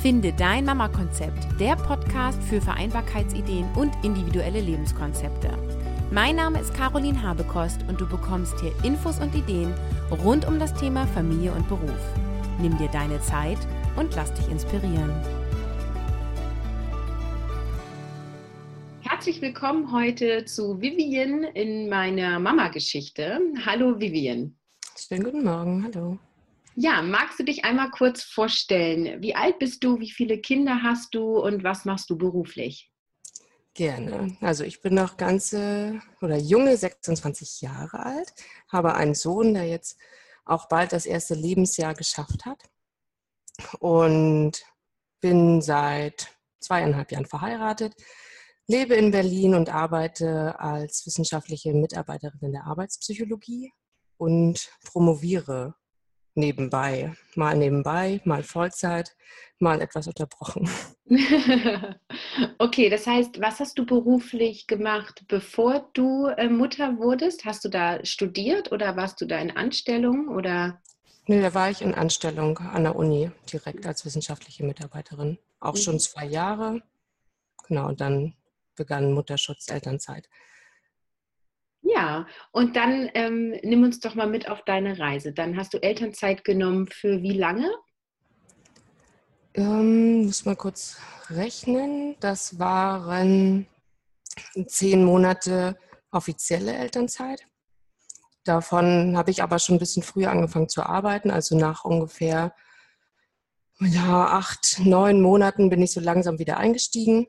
Finde dein Mama-Konzept, der Podcast für Vereinbarkeitsideen und individuelle Lebenskonzepte. Mein Name ist Caroline Habekost und du bekommst hier Infos und Ideen rund um das Thema Familie und Beruf. Nimm dir deine Zeit und lass dich inspirieren. Herzlich willkommen heute zu Vivian in meiner Mama-Geschichte. Hallo Vivian. Schönen guten Morgen, hallo. Ja, magst du dich einmal kurz vorstellen? Wie alt bist du? Wie viele Kinder hast du und was machst du beruflich? Gerne. Also ich bin noch ganze oder junge 26 Jahre alt, habe einen Sohn, der jetzt auch bald das erste Lebensjahr geschafft hat und bin seit zweieinhalb Jahren verheiratet, lebe in Berlin und arbeite als wissenschaftliche Mitarbeiterin in der Arbeitspsychologie und promoviere nebenbei. Mal nebenbei, mal Vollzeit, mal etwas unterbrochen. okay, das heißt, was hast du beruflich gemacht, bevor du äh, Mutter wurdest? Hast du da studiert oder warst du da in Anstellung oder? Nee, da war ich in Anstellung an der Uni, direkt als wissenschaftliche Mitarbeiterin. Auch schon mhm. zwei Jahre. Genau, und dann begann Mutterschutz, Elternzeit. Ja, und dann ähm, nimm uns doch mal mit auf deine Reise. Dann hast du Elternzeit genommen für wie lange? Ähm, muss mal kurz rechnen. Das waren zehn Monate offizielle Elternzeit. Davon habe ich aber schon ein bisschen früher angefangen zu arbeiten, also nach ungefähr ja, acht, neun Monaten bin ich so langsam wieder eingestiegen.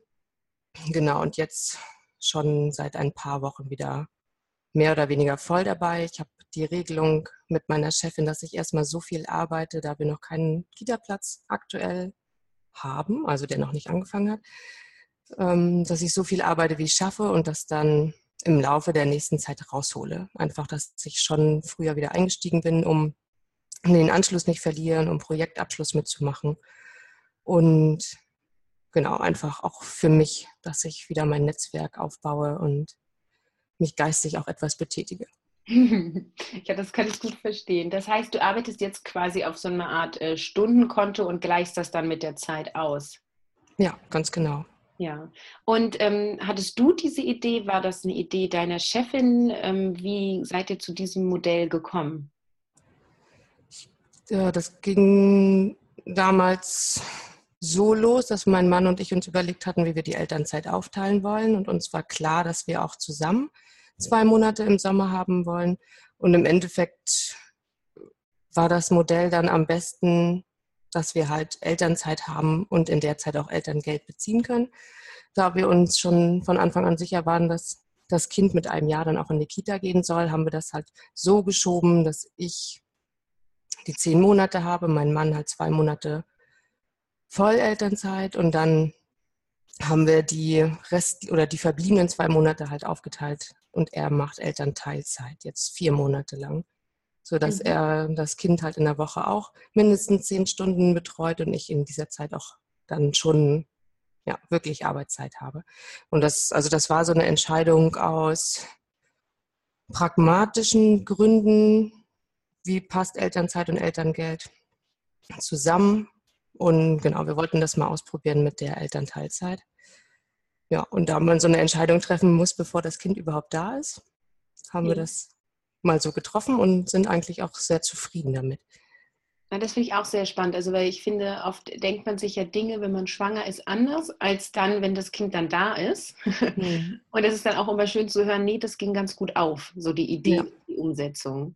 Genau, und jetzt schon seit ein paar Wochen wieder mehr oder weniger voll dabei. Ich habe die Regelung mit meiner Chefin, dass ich erstmal so viel arbeite, da wir noch keinen Kita-Platz aktuell haben, also der noch nicht angefangen hat, ähm, dass ich so viel arbeite, wie ich schaffe und das dann im Laufe der nächsten Zeit raushole. Einfach, dass ich schon früher wieder eingestiegen bin, um den Anschluss nicht verlieren, um Projektabschluss mitzumachen. Und genau, einfach auch für mich, dass ich wieder mein Netzwerk aufbaue und mich geistig auch etwas betätige. ja, das kann ich gut verstehen. Das heißt, du arbeitest jetzt quasi auf so einer Art äh, Stundenkonto und gleichst das dann mit der Zeit aus. Ja, ganz genau. Ja. Und ähm, hattest du diese Idee? War das eine Idee deiner Chefin? Ähm, wie seid ihr zu diesem Modell gekommen? Ja, das ging damals so los, dass mein Mann und ich uns überlegt hatten, wie wir die Elternzeit aufteilen wollen. Und uns war klar, dass wir auch zusammen zwei Monate im Sommer haben wollen. Und im Endeffekt war das Modell dann am besten, dass wir halt Elternzeit haben und in der Zeit auch Elterngeld beziehen können. Da wir uns schon von Anfang an sicher waren, dass das Kind mit einem Jahr dann auch in die Kita gehen soll, haben wir das halt so geschoben, dass ich die zehn Monate habe, mein Mann halt zwei Monate Vollelternzeit und dann haben wir die Rest oder die verbliebenen zwei Monate halt aufgeteilt und er macht Elternteilzeit, jetzt vier Monate lang, sodass mhm. er das Kind halt in der Woche auch mindestens zehn Stunden betreut und ich in dieser Zeit auch dann schon ja, wirklich Arbeitszeit habe. Und das, also das war so eine Entscheidung aus pragmatischen Gründen, wie passt Elternzeit und Elterngeld zusammen. Und genau, wir wollten das mal ausprobieren mit der Elternteilzeit. Ja, und da man so eine Entscheidung treffen muss, bevor das Kind überhaupt da ist, haben wir das mal so getroffen und sind eigentlich auch sehr zufrieden damit. Ja, das finde ich auch sehr spannend. Also, weil ich finde, oft denkt man sich ja Dinge, wenn man schwanger ist, anders als dann, wenn das Kind dann da ist. Mhm. Und es ist dann auch immer schön zu hören, nee, das ging ganz gut auf, so die Idee, ja. die Umsetzung.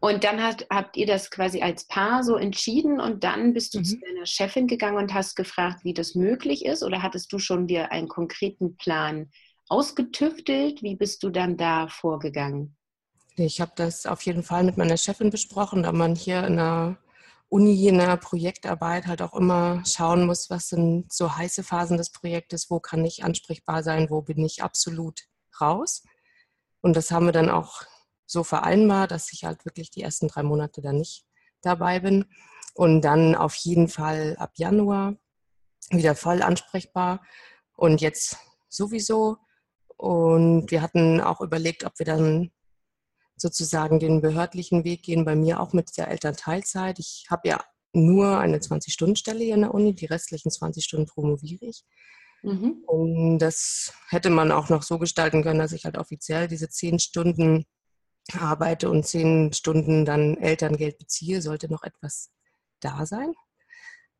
Und dann hat, habt ihr das quasi als Paar so entschieden und dann bist du mhm. zu deiner Chefin gegangen und hast gefragt, wie das möglich ist oder hattest du schon dir einen konkreten Plan ausgetüftelt? Wie bist du dann da vorgegangen? Ich habe das auf jeden Fall mit meiner Chefin besprochen, da man hier in der Uni, in der Projektarbeit halt auch immer schauen muss, was sind so heiße Phasen des Projektes, wo kann ich ansprechbar sein, wo bin ich absolut raus. Und das haben wir dann auch so vereinbart, dass ich halt wirklich die ersten drei Monate dann nicht dabei bin. Und dann auf jeden Fall ab Januar wieder voll ansprechbar. Und jetzt sowieso. Und wir hatten auch überlegt, ob wir dann sozusagen den behördlichen Weg gehen, bei mir auch mit der Elternteilzeit. Ich habe ja nur eine 20-Stunden-Stelle hier in der Uni, die restlichen 20 Stunden promoviere ich. Mhm. Und das hätte man auch noch so gestalten können, dass ich halt offiziell diese 10 Stunden arbeite und 10 Stunden dann Elterngeld beziehe, sollte noch etwas da sein.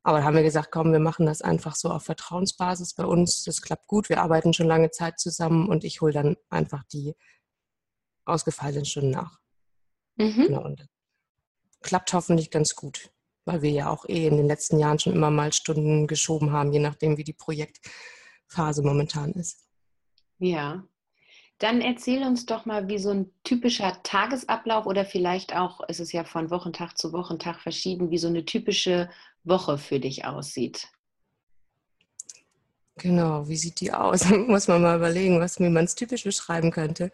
Aber da haben wir gesagt, komm, wir machen das einfach so auf Vertrauensbasis bei uns. Das klappt gut. Wir arbeiten schon lange Zeit zusammen und ich hole dann einfach die ausgefallenen Stunden nach. Mhm. Genau. Und klappt hoffentlich ganz gut, weil wir ja auch eh in den letzten Jahren schon immer mal Stunden geschoben haben, je nachdem, wie die Projektphase momentan ist. Ja. Dann erzähl uns doch mal, wie so ein typischer Tagesablauf oder vielleicht auch, es ist ja von Wochentag zu Wochentag verschieden, wie so eine typische Woche für dich aussieht. Genau, wie sieht die aus? Muss man mal überlegen, was, wie man es typisch beschreiben könnte.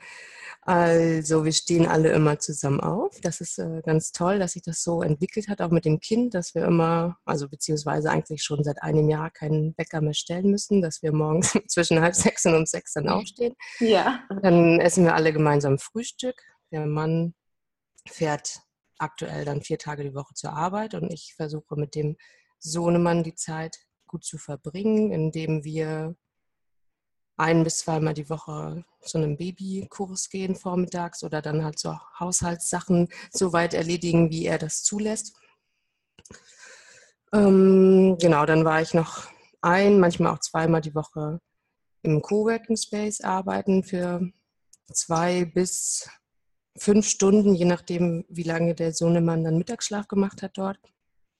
Also wir stehen alle immer zusammen auf. Das ist äh, ganz toll, dass sich das so entwickelt hat, auch mit dem Kind, dass wir immer, also beziehungsweise eigentlich schon seit einem Jahr keinen Wecker mehr stellen müssen, dass wir morgens zwischen halb sechs und um sechs dann aufstehen. Ja. Dann essen wir alle gemeinsam Frühstück. Der Mann fährt aktuell dann vier Tage die Woche zur Arbeit und ich versuche mit dem Sohnemann die Zeit gut zu verbringen, indem wir ein bis zweimal die Woche zu einem Babykurs gehen vormittags oder dann halt so Haushaltssachen so weit erledigen, wie er das zulässt. Ähm, genau, dann war ich noch ein, manchmal auch zweimal die Woche im Coworking Space arbeiten für zwei bis fünf Stunden, je nachdem, wie lange der Sohnemann dann Mittagsschlaf gemacht hat dort.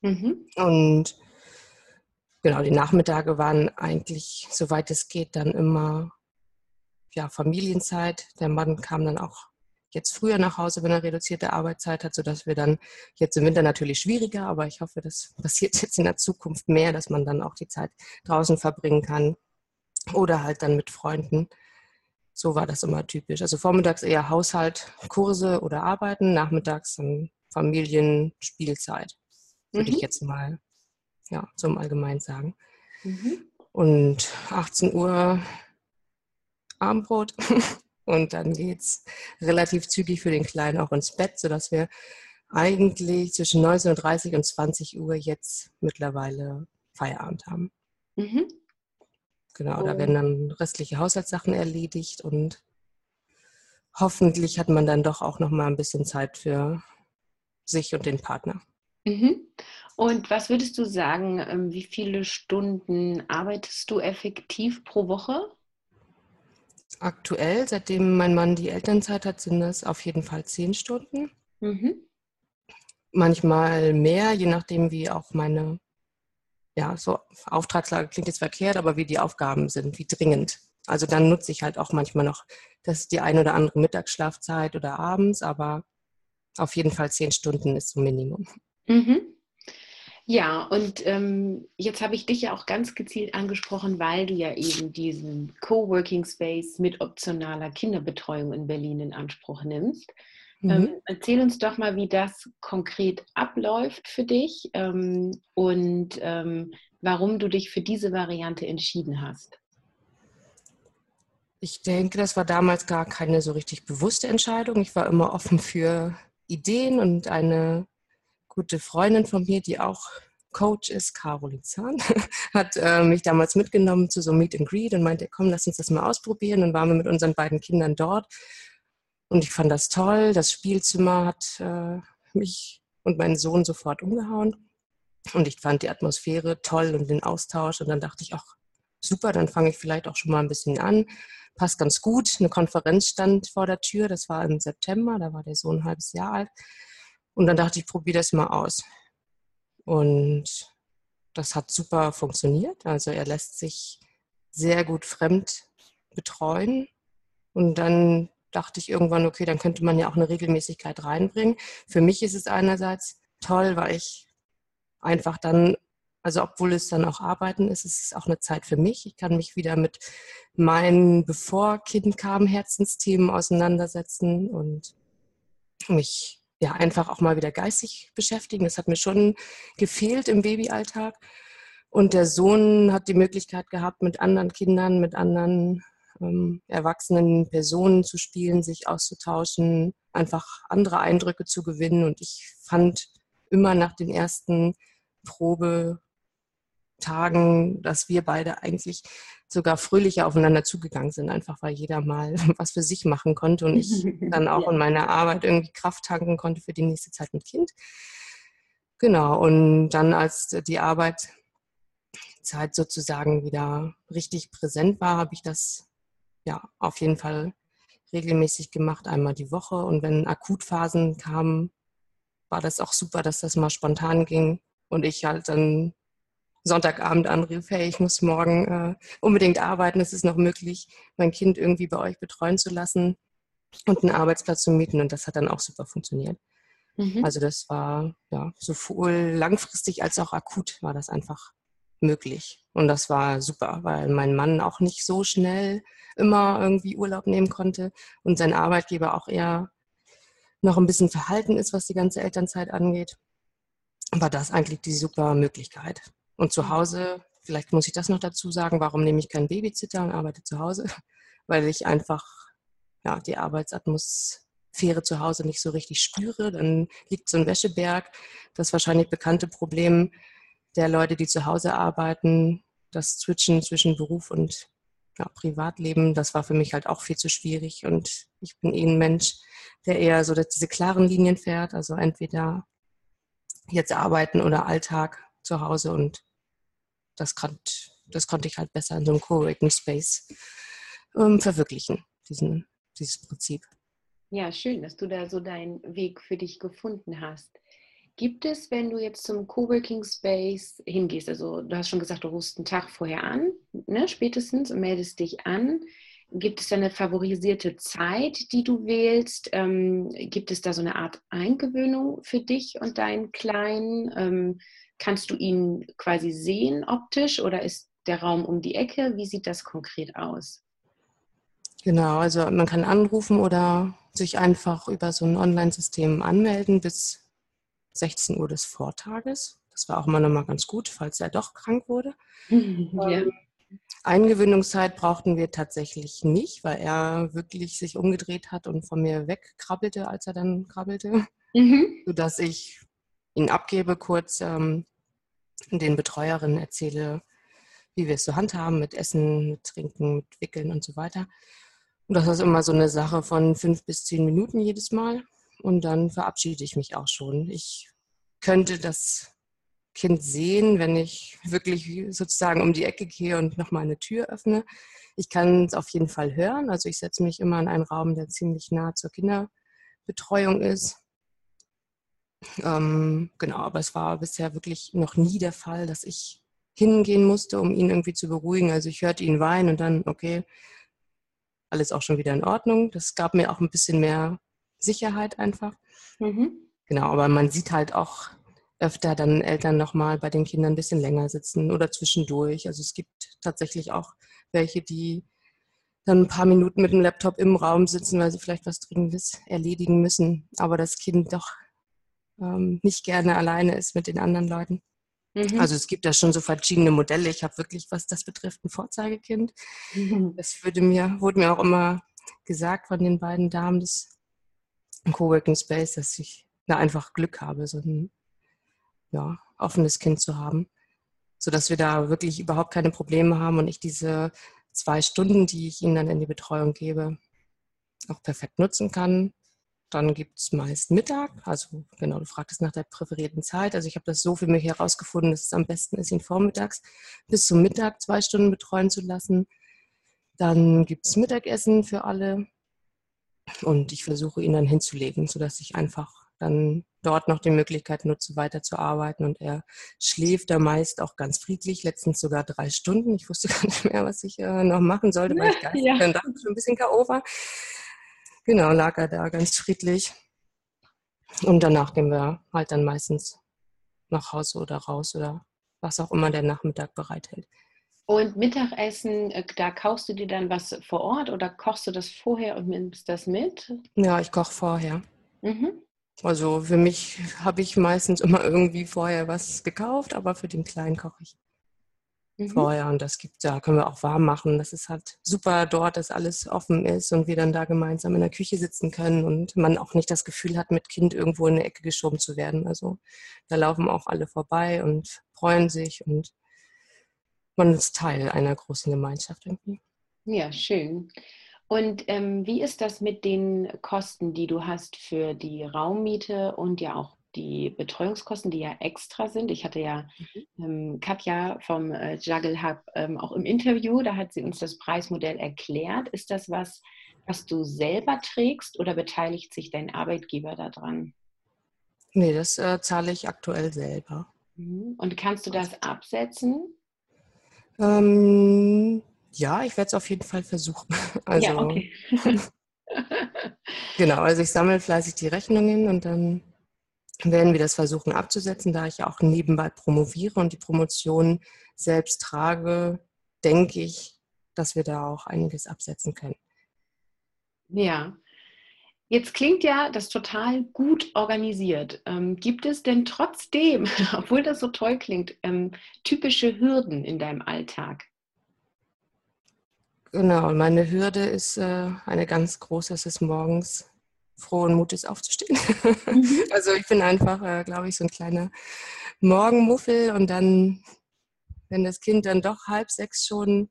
Mhm. Und genau, die Nachmittage waren eigentlich, soweit es geht, dann immer ja, Familienzeit. Der Mann kam dann auch jetzt früher nach Hause, wenn er reduzierte Arbeitszeit hat, sodass wir dann jetzt im Winter natürlich schwieriger, aber ich hoffe, das passiert jetzt in der Zukunft mehr, dass man dann auch die Zeit draußen verbringen kann oder halt dann mit Freunden. So war das immer typisch. Also vormittags eher Haushalt, Kurse oder Arbeiten, nachmittags dann Familienspielzeit, würde mhm. ich jetzt mal ja, zum Allgemein sagen. Mhm. Und 18 Uhr Abendbrot und dann geht es relativ zügig für den Kleinen auch ins Bett, sodass wir eigentlich zwischen 19.30 Uhr und 20 Uhr jetzt mittlerweile Feierabend haben. Mhm. Genau, oh. da werden dann restliche Haushaltssachen erledigt und hoffentlich hat man dann doch auch noch mal ein bisschen Zeit für sich und den Partner. Mhm. Und was würdest du sagen, ähm, wie viele Stunden arbeitest du effektiv pro Woche? Aktuell, seitdem mein Mann die Elternzeit hat, sind das auf jeden Fall zehn Stunden. Mhm. Manchmal mehr, je nachdem, wie auch meine, ja, so Auftragslage klingt jetzt verkehrt, aber wie die Aufgaben sind, wie dringend. Also dann nutze ich halt auch manchmal noch das die ein oder andere Mittagsschlafzeit oder abends, aber auf jeden Fall zehn Stunden ist so Minimum. Mhm. Ja, und ähm, jetzt habe ich dich ja auch ganz gezielt angesprochen, weil du ja eben diesen Coworking Space mit optionaler Kinderbetreuung in Berlin in Anspruch nimmst. Mhm. Ähm, erzähl uns doch mal, wie das konkret abläuft für dich ähm, und ähm, warum du dich für diese Variante entschieden hast. Ich denke, das war damals gar keine so richtig bewusste Entscheidung. Ich war immer offen für Ideen und eine gute Freundin von mir, die auch Coach ist, Caroline Zahn, hat äh, mich damals mitgenommen zu so Meet and Greet und meinte, komm, lass uns das mal ausprobieren. Dann waren wir mit unseren beiden Kindern dort und ich fand das toll. Das Spielzimmer hat äh, mich und meinen Sohn sofort umgehauen und ich fand die Atmosphäre toll und den Austausch und dann dachte ich, auch super, dann fange ich vielleicht auch schon mal ein bisschen an. Passt ganz gut. Eine Konferenz stand vor der Tür, das war im September, da war der Sohn ein halbes Jahr alt. Und dann dachte ich, probiere das mal aus. Und das hat super funktioniert. Also er lässt sich sehr gut fremd betreuen. Und dann dachte ich irgendwann, okay, dann könnte man ja auch eine Regelmäßigkeit reinbringen. Für mich ist es einerseits toll, weil ich einfach dann, also obwohl es dann auch Arbeiten ist, ist es auch eine Zeit für mich. Ich kann mich wieder mit meinen, bevor Kind kam, Herzensthemen auseinandersetzen und mich ja, einfach auch mal wieder geistig beschäftigen. Das hat mir schon gefehlt im Babyalltag. Und der Sohn hat die Möglichkeit gehabt, mit anderen Kindern, mit anderen ähm, erwachsenen Personen zu spielen, sich auszutauschen, einfach andere Eindrücke zu gewinnen. Und ich fand immer nach den ersten Probetagen, dass wir beide eigentlich sogar fröhlicher aufeinander zugegangen sind, einfach weil jeder mal was für sich machen konnte und ich dann auch ja. in meiner Arbeit irgendwie Kraft tanken konnte für die nächste Zeit mit Kind. Genau, und dann als die Arbeitszeit sozusagen wieder richtig präsent war, habe ich das ja auf jeden Fall regelmäßig gemacht, einmal die Woche. Und wenn Akutphasen kamen, war das auch super, dass das mal spontan ging und ich halt dann Sonntagabend anrief, hey, ich muss morgen äh, unbedingt arbeiten, es ist noch möglich, mein Kind irgendwie bei euch betreuen zu lassen und einen Arbeitsplatz zu mieten. Und das hat dann auch super funktioniert. Mhm. Also das war ja sowohl langfristig als auch akut war das einfach möglich. Und das war super, weil mein Mann auch nicht so schnell immer irgendwie Urlaub nehmen konnte und sein Arbeitgeber auch eher noch ein bisschen verhalten ist, was die ganze Elternzeit angeht. War das eigentlich die super Möglichkeit. Und zu Hause, vielleicht muss ich das noch dazu sagen, warum nehme ich keinen Babysitter und arbeite zu Hause? Weil ich einfach ja, die Arbeitsatmosphäre zu Hause nicht so richtig spüre. Dann liegt so ein Wäscheberg. Das wahrscheinlich bekannte Problem der Leute, die zu Hause arbeiten, das Switchen zwischen Beruf und ja, Privatleben, das war für mich halt auch viel zu schwierig. Und ich bin eh ein Mensch, der eher so diese klaren Linien fährt. Also entweder jetzt arbeiten oder Alltag zu Hause. Und das, konnt, das konnte ich halt besser in so einem Coworking Space ähm, verwirklichen, diesen, dieses Prinzip. Ja, schön, dass du da so deinen Weg für dich gefunden hast. Gibt es, wenn du jetzt zum Coworking Space hingehst, also du hast schon gesagt, du rufst einen Tag vorher an, ne, spätestens und meldest dich an. Gibt es da eine favorisierte Zeit, die du wählst? Ähm, gibt es da so eine Art Eingewöhnung für dich und deinen Kleinen? Ähm, kannst du ihn quasi sehen optisch oder ist der Raum um die Ecke? Wie sieht das konkret aus? Genau, also man kann anrufen oder sich einfach über so ein Online-System anmelden bis 16 Uhr des Vortages. Das war auch immer nochmal ganz gut, falls er doch krank wurde. Ja. Eingewöhnungszeit brauchten wir tatsächlich nicht, weil er wirklich sich umgedreht hat und von mir wegkrabbelte, als er dann krabbelte, mhm. sodass ich ihn abgebe, kurz ähm, den Betreuerinnen erzähle, wie wir es so handhaben mit Essen, mit Trinken, mit Wickeln und so weiter. Und das ist immer so eine Sache von fünf bis zehn Minuten jedes Mal. Und dann verabschiede ich mich auch schon. Ich könnte das Kind sehen, wenn ich wirklich sozusagen um die Ecke gehe und nochmal eine Tür öffne. Ich kann es auf jeden Fall hören. Also ich setze mich immer in einen Raum, der ziemlich nah zur Kinderbetreuung ist. Ähm, genau, aber es war bisher wirklich noch nie der Fall, dass ich hingehen musste, um ihn irgendwie zu beruhigen. Also ich hörte ihn weinen und dann, okay, alles auch schon wieder in Ordnung. Das gab mir auch ein bisschen mehr Sicherheit einfach. Mhm. Genau, aber man sieht halt auch öfter dann Eltern nochmal bei den Kindern ein bisschen länger sitzen oder zwischendurch. Also es gibt tatsächlich auch welche, die dann ein paar Minuten mit dem Laptop im Raum sitzen, weil sie vielleicht was Dringendes erledigen müssen, aber das Kind doch ähm, nicht gerne alleine ist mit den anderen Leuten. Mhm. Also es gibt da schon so verschiedene Modelle. Ich habe wirklich, was das betrifft, ein Vorzeigekind. Mhm. Das würde mir, wurde mir auch immer gesagt von den beiden Damen des Coworking Space, dass ich da einfach Glück habe, so ein ja, offenes Kind zu haben, sodass wir da wirklich überhaupt keine Probleme haben und ich diese zwei Stunden, die ich ihnen dann in die Betreuung gebe, auch perfekt nutzen kann. Dann gibt es meist Mittag, also genau, du fragtest nach der präferierten Zeit. Also ich habe das so für mich herausgefunden, dass es am besten ist, ihn vormittags bis zum Mittag zwei Stunden betreuen zu lassen. Dann gibt es Mittagessen für alle und ich versuche ihn dann hinzulegen, sodass ich einfach dann dort noch die Möglichkeit nutze, weiterzuarbeiten. Und er schläft da meist auch ganz friedlich, letztens sogar drei Stunden. Ich wusste gar nicht mehr, was ich äh, noch machen sollte, weil ich geistig ja. dann schon ein bisschen K.O. war. Genau, lag er da ganz friedlich. Und danach gehen wir halt dann meistens nach Hause oder raus oder was auch immer der Nachmittag bereithält. Und Mittagessen, äh, da kaufst du dir dann was vor Ort oder kochst du das vorher und nimmst das mit? Ja, ich koche vorher. Mhm. Also für mich habe ich meistens immer irgendwie vorher was gekauft, aber für den Kleinen koche ich. mhm. vorher. Und das gibt, da können wir auch warm machen. Das ist halt super dort, dass alles offen ist und wir dann da gemeinsam in der Küche sitzen können und man auch nicht das Gefühl hat, mit Kind irgendwo in eine Ecke geschoben zu werden. Also da laufen auch alle vorbei und freuen sich und man ist Teil einer großen Gemeinschaft irgendwie. Ja, schön. Und ähm, wie ist das mit den Kosten, die du hast für die Raummiete und ja auch die Betreuungskosten, die ja extra sind. Ich hatte ja mhm. ähm, Katja vom äh, Juggle Hub ähm, auch im Interview, da hat sie uns das Preismodell erklärt. Ist das was, was du selber trägst oder beteiligt sich dein Arbeitgeber daran? Nee, das äh, zahle ich aktuell selber. Mhm. Und kannst du das absetzen? Ähm, ja, ich werde es auf jeden Fall versuchen. Also, ja, okay. genau, also ich sammle fleißig die Rechnungen und dann werden wir das versuchen abzusetzen, da ich auch nebenbei promoviere und die Promotion selbst trage, denke ich, dass wir da auch einiges absetzen können. Ja. Jetzt klingt ja das total gut organisiert. Ähm, gibt es denn trotzdem, obwohl das so toll klingt, ähm, typische Hürden in deinem Alltag? Genau, meine Hürde ist äh, eine ganz große, es ist morgens frohen Mutes aufzustehen. Mhm. Also ich bin einfach, äh, glaube ich, so ein kleiner Morgenmuffel und dann, wenn das Kind dann doch halb sechs schon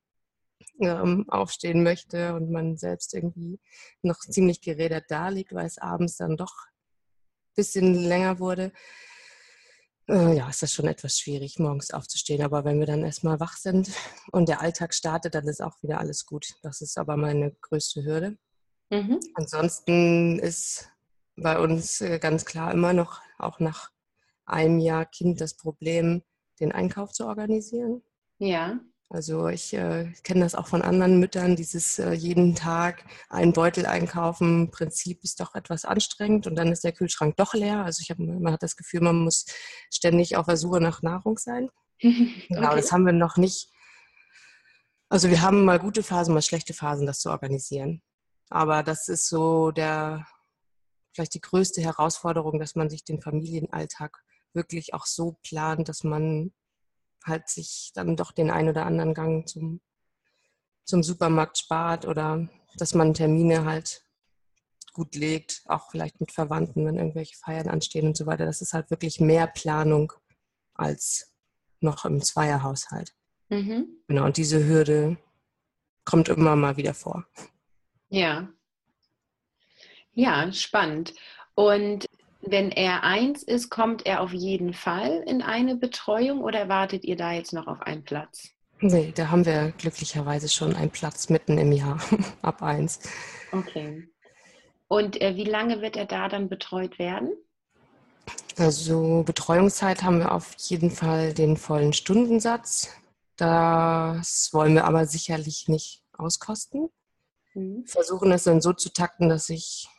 ähm, aufstehen möchte und man selbst irgendwie noch ziemlich gerädert da liegt, weil es abends dann doch ein bisschen länger wurde, äh, ja, ist das schon etwas schwierig, morgens aufzustehen. Aber wenn wir dann erstmal wach sind und der Alltag startet, dann ist auch wieder alles gut. Das ist aber meine größte Hürde. Mhm. Ansonsten ist bei uns äh, ganz klar immer noch, auch nach einem Jahr Kind, das Problem, den Einkauf zu organisieren. Ja. Also ich äh, kenne das auch von anderen Müttern, dieses äh, jeden Tag einen Beutel einkaufen Prinzip ist doch etwas anstrengend und dann ist der Kühlschrank doch leer. Also ich habe man hat das Gefühl, man muss ständig auf der Suche nach Nahrung sein. Genau, okay. das haben wir noch nicht. Also wir haben mal gute Phasen, mal schlechte Phasen, das zu organisieren. Aber das ist so der, vielleicht die größte Herausforderung, dass man sich den Familienalltag wirklich auch so plant, dass man halt sich dann doch den ein oder anderen Gang zum, zum Supermarkt spart oder dass man Termine halt gut legt, auch vielleicht mit Verwandten, wenn irgendwelche Feiern anstehen und so weiter. Das ist halt wirklich mehr Planung als noch im Zweierhaushalt. Mhm. Genau, und diese Hürde kommt immer mal wieder vor. Ja. Ja, spannend. Und wenn er eins ist, kommt er auf jeden Fall in eine Betreuung oder wartet ihr da jetzt noch auf einen Platz? Nee, da haben wir glücklicherweise schon einen Platz mitten im Jahr, ab eins. Okay. Und äh, wie lange wird er da dann betreut werden? Also Betreuungszeit haben wir auf jeden Fall den vollen Stundensatz. Das wollen wir aber sicherlich nicht auskosten. Mhm. Versuchen es dann so zu takten, dass ich, ich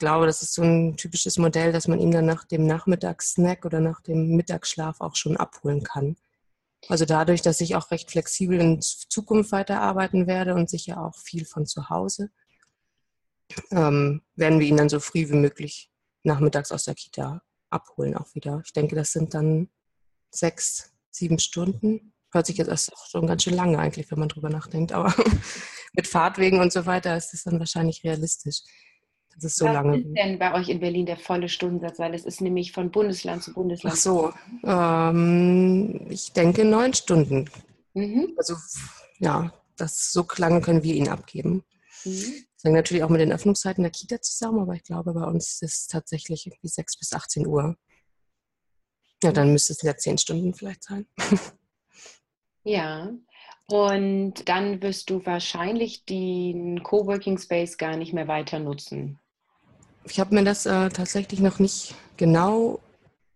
glaube, das ist so ein typisches Modell, dass man ihn dann nach dem Nachmittagssnack oder nach dem Mittagsschlaf auch schon abholen kann. Also dadurch, dass ich auch recht flexibel in Zukunft weiterarbeiten werde und sicher auch viel von zu Hause, ähm, werden wir ihn dann so früh wie möglich nachmittags aus der Kita abholen auch wieder. Ich denke, das sind dann sechs, sieben Stunden. Hört sich jetzt auch schon ganz schön lange eigentlich, wenn man drüber nachdenkt, aber mit Fahrtwegen und so weiter ist das dann wahrscheinlich realistisch. Das ist so Was lange. Was ist denn bei euch in Berlin der volle Stundensatz? Weil es ist nämlich von Bundesland zu Bundesland. Ach so, ähm, ich denke neun Stunden. Mhm. Also ja, das so lange können wir ihn abgeben. Mhm. Das hängt natürlich auch mit den Öffnungszeiten der Kita zusammen, aber ich glaube, bei uns ist es tatsächlich irgendwie 6 bis 18 Uhr. Ja, dann müsste es ja zehn Stunden vielleicht sein. Ja, und dann wirst du wahrscheinlich den Coworking Space gar nicht mehr weiter nutzen. Ich habe mir das äh, tatsächlich noch nicht genau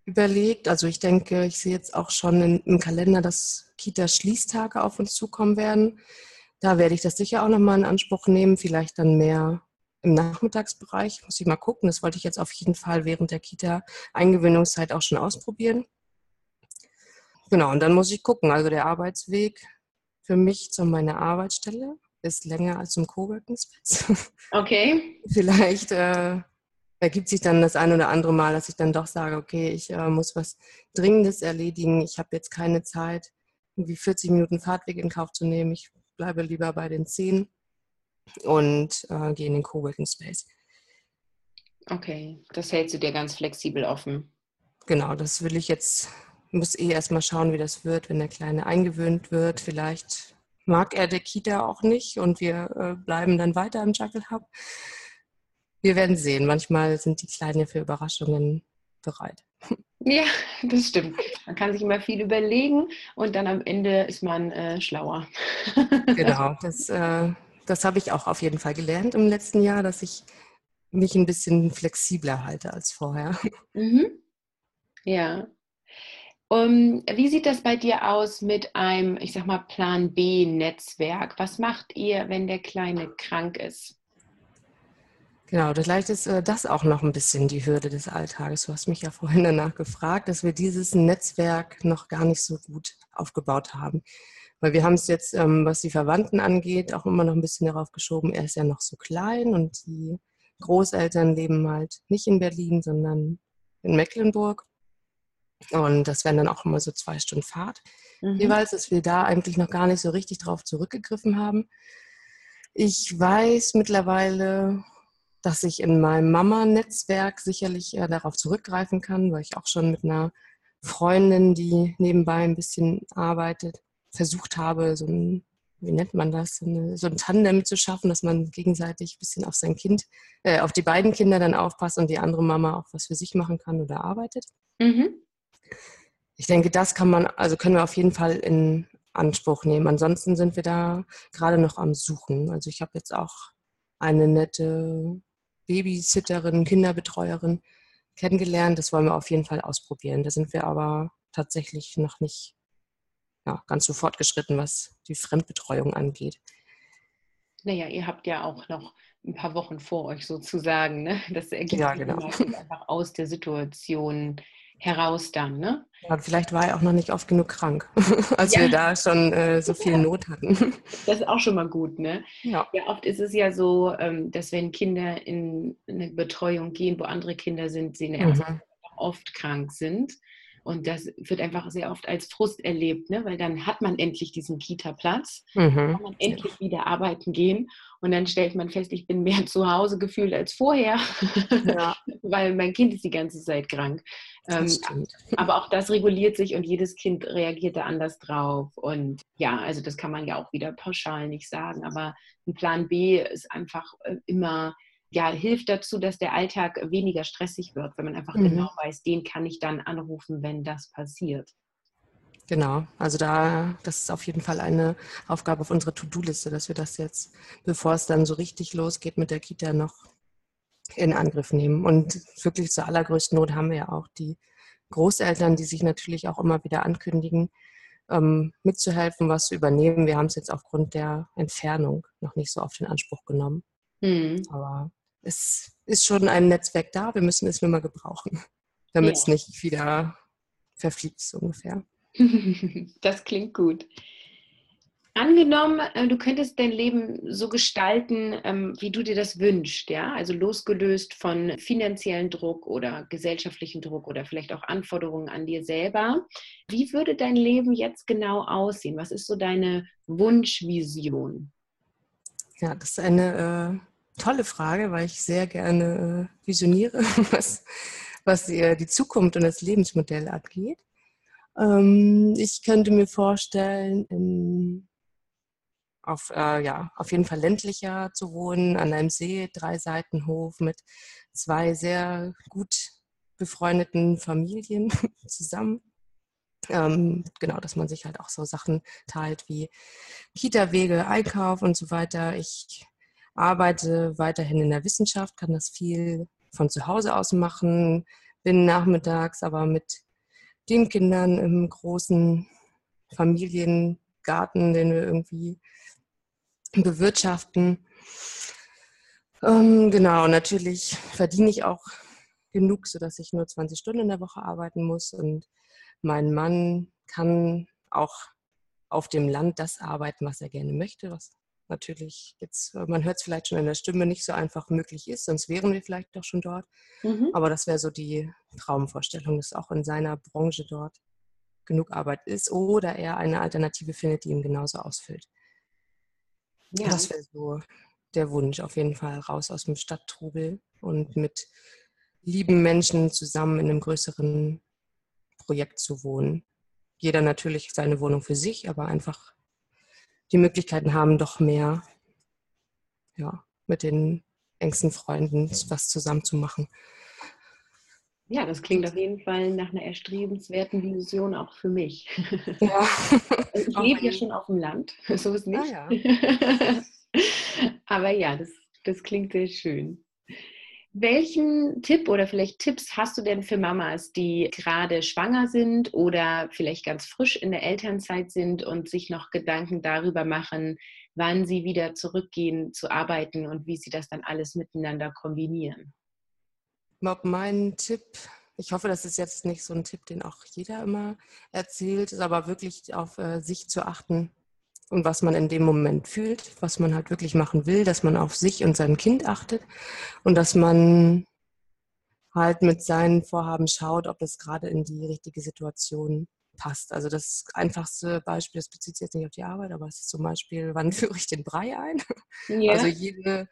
überlegt. Also ich denke, ich sehe jetzt auch schon in, im Kalender, dass Kita-Schließtage auf uns zukommen werden. Da werde ich das sicher auch nochmal in Anspruch nehmen, vielleicht dann mehr im Nachmittagsbereich. Muss ich mal gucken. Das wollte ich jetzt auf jeden Fall während der Kita-Eingewöhnungszeit auch schon ausprobieren. Genau, und dann muss ich gucken. Also der Arbeitsweg für mich zu meiner Arbeitsstelle ist länger als zum Coworking Space. Okay. Vielleicht äh, ergibt sich dann das ein oder andere Mal, dass ich dann doch sage, okay, ich äh, muss was Dringendes erledigen, ich habe jetzt keine Zeit, irgendwie 40 Minuten Fahrtweg in Kauf zu nehmen. Ich bleibe lieber bei den 10 und äh, gehe in den Coworking Space. Okay, das hältst du dir ganz flexibel offen. Genau, das will ich jetzt, muss eh erstmal schauen, wie das wird, wenn der Kleine eingewöhnt wird. Vielleicht mag er der Kita auch nicht und wir äh, bleiben dann weiter im Juggle Hub. Wir werden sehen. Manchmal sind die Kleinen ja für Überraschungen bereit. Ja, das stimmt. Man kann sich immer viel überlegen und dann am Ende ist man äh, schlauer. genau, das, äh, das habe ich auch auf jeden Fall gelernt im letzten Jahr, dass ich mich ein bisschen flexibler halte als vorher. Mhm. Ja. Um, wie sieht das bei dir aus mit einem, ich sag mal, Plan B-Netzwerk? Was macht ihr, wenn der Kleine krank ist? Genau, vielleicht ist äh, das auch noch ein bisschen die Hürde des Alltages. Du hast mich ja vorhin danach gefragt, dass wir dieses Netzwerk noch gar nicht so gut aufgebaut haben. Weil wir haben es jetzt, ähm, was die Verwandten angeht, auch immer noch ein bisschen darauf geschoben, er ist ja noch so klein und die Großeltern leben halt nicht in Berlin, sondern in Mecklenburg. Und das wären dann auch immer so zwei Stunden Fahrt mhm. jeweils, dass wir da eigentlich noch gar nicht so richtig drauf zurückgegriffen haben. Ich weiß mittlerweile, dass ich in meinem Mama-Netzwerk sicherlich äh, darauf zurückgreifen kann, weil ich auch schon mit einer Freundin, die nebenbei ein bisschen arbeitet, versucht habe, so ein, wie nennt man das, so, eine, so ein Tandem zu schaffen, dass man gegenseitig ein bisschen auf sein Kind, äh, auf die beiden Kinder dann aufpasst und die andere Mama auch was für sich machen kann oder arbeitet. Mhm. Ich denke, das kann man, also können wir auf jeden Fall in Anspruch nehmen. Ansonsten sind wir da gerade noch am Suchen. Also ich habe jetzt auch eine nette Babysitterin, Kinderbetreuerin kennengelernt. Das wollen wir auf jeden Fall ausprobieren. Da sind wir aber tatsächlich noch nicht ja, ganz so fortgeschritten, was die Fremdbetreuung angeht. Naja, ihr habt ja auch noch ein paar Wochen vor euch sozusagen. Ne? Das ergibt ja, genau. einfach aus der Situation heraus dann, ne? Ja, vielleicht war er auch noch nicht oft genug krank, als ja. wir da schon äh, so viel Not hatten. Das ist auch schon mal gut, ne? Ja. ja oft ist es ja so, ähm, dass wenn Kinder in eine Betreuung gehen, wo andere Kinder sind, sie mhm. oft krank sind. Und das wird einfach sehr oft als Frust erlebt, ne? weil dann hat man endlich diesen Kita-Platz, mhm. kann man endlich wieder arbeiten gehen und dann stellt man fest, ich bin mehr zu Hause gefühlt als vorher, ja. weil mein Kind ist die ganze Zeit krank. Ähm, aber auch das reguliert sich und jedes Kind reagiert da anders drauf. Und ja, also das kann man ja auch wieder pauschal nicht sagen, aber ein Plan B ist einfach äh, immer ja, hilft dazu, dass der Alltag weniger stressig wird, wenn man einfach mhm. genau weiß, den kann ich dann anrufen, wenn das passiert. Genau, also da, das ist auf jeden Fall eine Aufgabe auf unserer To-Do-Liste, dass wir das jetzt, bevor es dann so richtig losgeht mit der Kita, noch in Angriff nehmen. Und wirklich zur allergrößten Not haben wir ja auch die Großeltern, die sich natürlich auch immer wieder ankündigen, ähm, mitzuhelfen, was zu übernehmen. Wir haben es jetzt aufgrund der Entfernung noch nicht so oft in Anspruch genommen. Mhm. Aber es ist schon ein Netzwerk da, wir müssen es nur mal gebrauchen, damit es nicht wieder verfliegt, so ungefähr. Das klingt gut. Angenommen, äh, du könntest dein Leben so gestalten, ähm, wie du dir das wünschst, ja, also losgelöst von finanziellen Druck oder gesellschaftlichen Druck oder vielleicht auch Anforderungen an dir selber. Wie würde dein Leben jetzt genau aussehen? Was ist so deine Wunschvision? Ja, das ist eine äh, tolle Frage, weil ich sehr gerne äh, visioniere, was, was die Zukunft und das Lebensmodell angeht. Ähm, ich könnte mir vorstellen, in, auf, äh, ja, auf jeden Fall ländlicher zu wohnen, an einem See, drei Seitenhof mit zwei sehr gut befreundeten Familien zusammen. Ähm, genau, dass man sich halt auch so Sachen teilt wie Kita-Wege, Einkauf und so weiter. Ich arbeite weiterhin in der Wissenschaft, kann das viel von zu Hause aus machen, bin nachmittags aber mit den Kindern im großen Familiengarten, den wir irgendwie bewirtschaften. Ähm, genau, natürlich verdiene ich auch genug, sodass ich nur 20 Stunden in der Woche arbeiten muss und mein Mann kann auch auf dem Land das arbeiten, was er gerne möchte, was natürlich jetzt, äh, man hört es vielleicht schon in der Stimme, nicht so einfach möglich ist, sonst wären wir vielleicht doch schon dort. Mhm. Aber das wäre so die Traumvorstellung, ist auch in seiner Branche dort genug Arbeit ist oder er eine Alternative findet, die ihm genauso ausfüllt. Ja. Das wäre so der Wunsch, auf jeden Fall raus aus dem Stadttrubel und mit lieben Menschen zusammen in einem größeren Projekt zu wohnen. Jeder natürlich seine Wohnung für sich, aber einfach die Möglichkeiten haben, doch mehr ja, mit den engsten Freunden was zusammen zu machen. Ja, das klingt auf jeden Fall nach einer erstrebenswerten Vision auch für mich. Ja. ich lebe ja schon auf dem Land, so ist nicht. Ah, ja. Aber ja, das, das klingt sehr schön. Welchen Tipp oder vielleicht Tipps hast du denn für Mamas, die gerade schwanger sind oder vielleicht ganz frisch in der Elternzeit sind und sich noch Gedanken darüber machen, wann sie wieder zurückgehen zu arbeiten und wie sie das dann alles miteinander kombinieren? Mein Tipp, ich hoffe, das ist jetzt nicht so ein Tipp, den auch jeder immer erzählt, ist aber wirklich auf äh, sich zu achten und was man in dem Moment fühlt, was man halt wirklich machen will, dass man auf sich und sein Kind achtet und dass man halt mit seinen Vorhaben schaut, ob das gerade in die richtige Situation passt. Also das einfachste Beispiel, das bezieht sich jetzt nicht auf die Arbeit, aber es ist zum Beispiel, wann führe ich den Brei ein? Ja. Also jede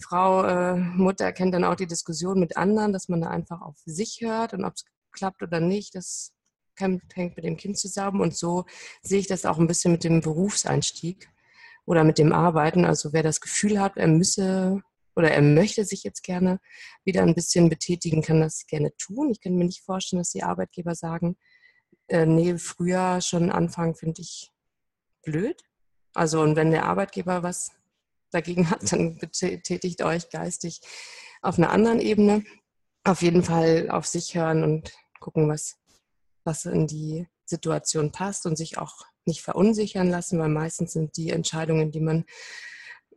Frau, äh, Mutter kennt dann auch die Diskussion mit anderen, dass man da einfach auf sich hört und ob es klappt oder nicht, das hängt mit dem Kind zusammen. Und so sehe ich das auch ein bisschen mit dem Berufseinstieg oder mit dem Arbeiten. Also wer das Gefühl hat, er müsse oder er möchte sich jetzt gerne wieder ein bisschen betätigen, kann das gerne tun. Ich kann mir nicht vorstellen, dass die Arbeitgeber sagen, äh, nee, früher schon anfangen, finde ich blöd. Also und wenn der Arbeitgeber was dagegen hat, dann betätigt euch geistig auf einer anderen Ebene. Auf jeden Fall auf sich hören und gucken, was was in die Situation passt und sich auch nicht verunsichern lassen, weil meistens sind die Entscheidungen, die man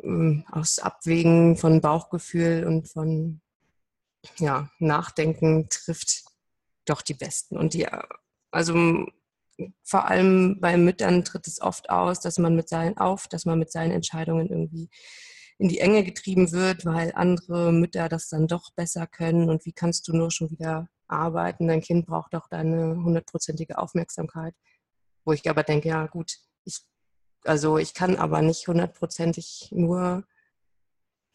ähm, aus Abwägen von Bauchgefühl und von ja, Nachdenken trifft, doch die besten. Und die, also vor allem bei Müttern tritt es oft aus, dass man mit seinen auf, dass man mit seinen Entscheidungen irgendwie in die Enge getrieben wird, weil andere Mütter das dann doch besser können und wie kannst du nur schon wieder arbeiten, dein Kind braucht doch deine hundertprozentige Aufmerksamkeit. Wo ich aber denke, ja gut, ich, also ich kann aber nicht hundertprozentig nur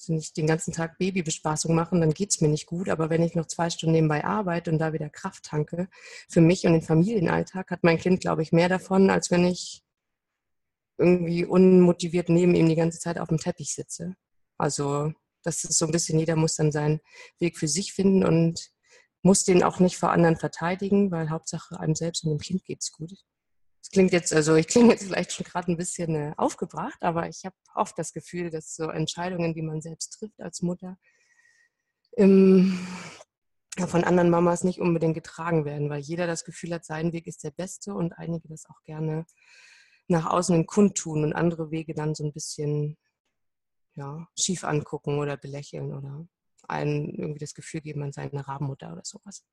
also nicht den ganzen Tag Babybespaßung machen, dann geht es mir nicht gut. Aber wenn ich noch zwei Stunden nebenbei arbeite und da wieder Kraft tanke, für mich und den Familienalltag hat mein Kind, glaube ich, mehr davon, als wenn ich irgendwie unmotiviert neben ihm die ganze Zeit auf dem Teppich sitze. Also das ist so ein bisschen, jeder muss dann seinen Weg für sich finden und muss den auch nicht vor anderen verteidigen, weil Hauptsache einem selbst und dem Kind geht's gut. Das klingt jetzt, also ich klinge jetzt vielleicht schon gerade ein bisschen äh, aufgebracht, aber ich habe oft das Gefühl, dass so Entscheidungen, die man selbst trifft als Mutter, ja, von anderen Mamas nicht unbedingt getragen werden, weil jeder das Gefühl hat, sein Weg ist der beste und einige das auch gerne nach außen in kundtun und andere Wege dann so ein bisschen ja, schief angucken oder belächeln oder einen irgendwie das Gefühl geben, man sei eine Rabenmutter oder sowas.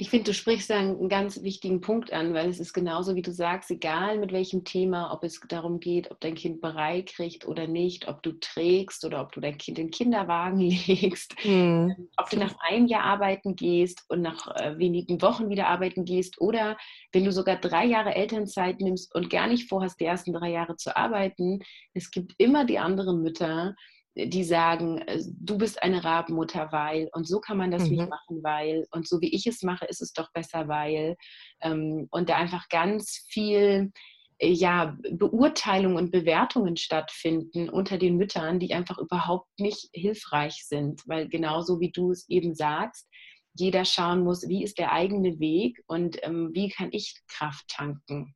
Ich finde, du sprichst da einen ganz wichtigen Punkt an, weil es ist genauso, wie du sagst, egal mit welchem Thema, ob es darum geht, ob dein Kind Brei kriegt oder nicht, ob du trägst oder ob du dein Kind in den Kinderwagen legst, mhm. ob du nach einem Jahr arbeiten gehst und nach äh, wenigen Wochen wieder arbeiten gehst oder wenn du sogar drei Jahre Elternzeit nimmst und gar nicht vorhast, die ersten drei Jahre zu arbeiten, es gibt immer die anderen Mütter, die sagen, äh, du bist eine Rabenmutter, weil und so kann man das mhm. nicht machen, weil und so wie ich es mache, ist es doch besser, weil ähm, und da einfach ganz viel äh, ja, Beurteilungen und Bewertungen stattfinden unter den Müttern, die einfach überhaupt nicht hilfreich sind, weil genauso wie du es eben sagst, jeder schauen muss, wie ist der eigene Weg und ähm, wie kann ich Kraft tanken.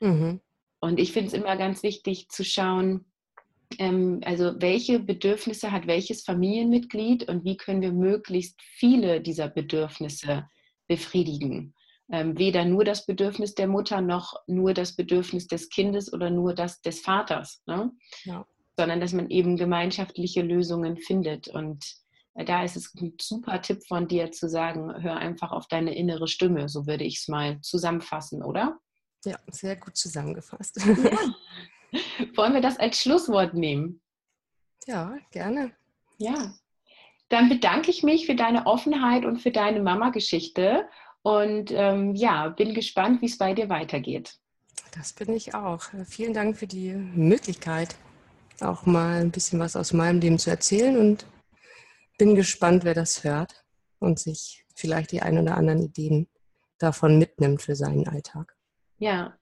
Mhm. Und ich finde es immer ganz wichtig zu schauen, also welche Bedürfnisse hat welches Familienmitglied und wie können wir möglichst viele dieser Bedürfnisse befriedigen. Ähm, weder nur das Bedürfnis der Mutter noch nur das Bedürfnis des Kindes oder nur das des Vaters, ne? ja. sondern dass man eben gemeinschaftliche Lösungen findet. Und äh, da ist es ein super Tipp von dir zu sagen, hör einfach auf deine innere Stimme, so würde ich es mal zusammenfassen, oder? Ja, sehr gut zusammengefasst. Ja. Wollen wir das als Schlusswort nehmen? Ja, gerne. Ja. Dann bedanke ich mich für deine Offenheit und für deine Mama-Geschichte Und ähm, ja, bin gespannt, wie es bei dir weitergeht. Das bin ich auch. Vielen Dank für die Möglichkeit, auch mal ein bisschen was aus meinem Leben zu erzählen und bin gespannt, wer das hört und sich vielleicht die ein oder anderen Ideen davon mitnimmt für seinen Alltag. Ja,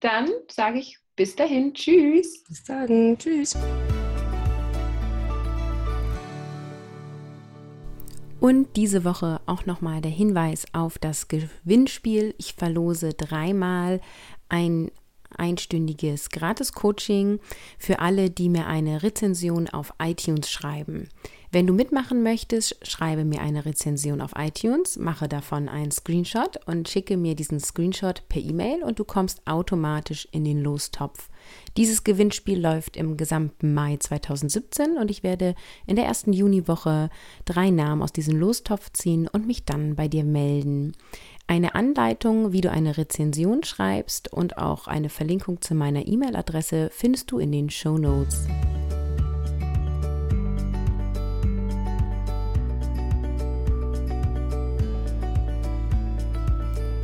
dann sage ich bis dahin. Tschüss. Bis dann. Tschüss. Und diese Woche auch nochmal der Hinweis auf das Gewinnspiel. Ich verlose dreimal ein einstündiges Gratis-Coaching für alle, die mir eine Rezension auf iTunes schreiben. Wenn du mitmachen möchtest, schreibe mir eine Rezension auf iTunes, mache davon einen Screenshot und schicke mir diesen Screenshot per E-Mail und du kommst automatisch in den Lostopf. Dieses Gewinnspiel läuft im gesamten Mai 2017 und ich werde in der ersten Juniwoche drei Namen aus diesem Lostopf ziehen und mich dann bei dir melden. Eine Anleitung, wie du eine Rezension schreibst und auch eine Verlinkung zu meiner E-Mail-Adresse findest du in den Show Notes.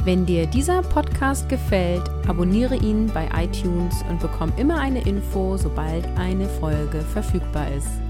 Wenn dir dieser Podcast gefällt, abonniere ihn bei iTunes und bekomme immer eine Info, sobald eine Folge verfügbar ist.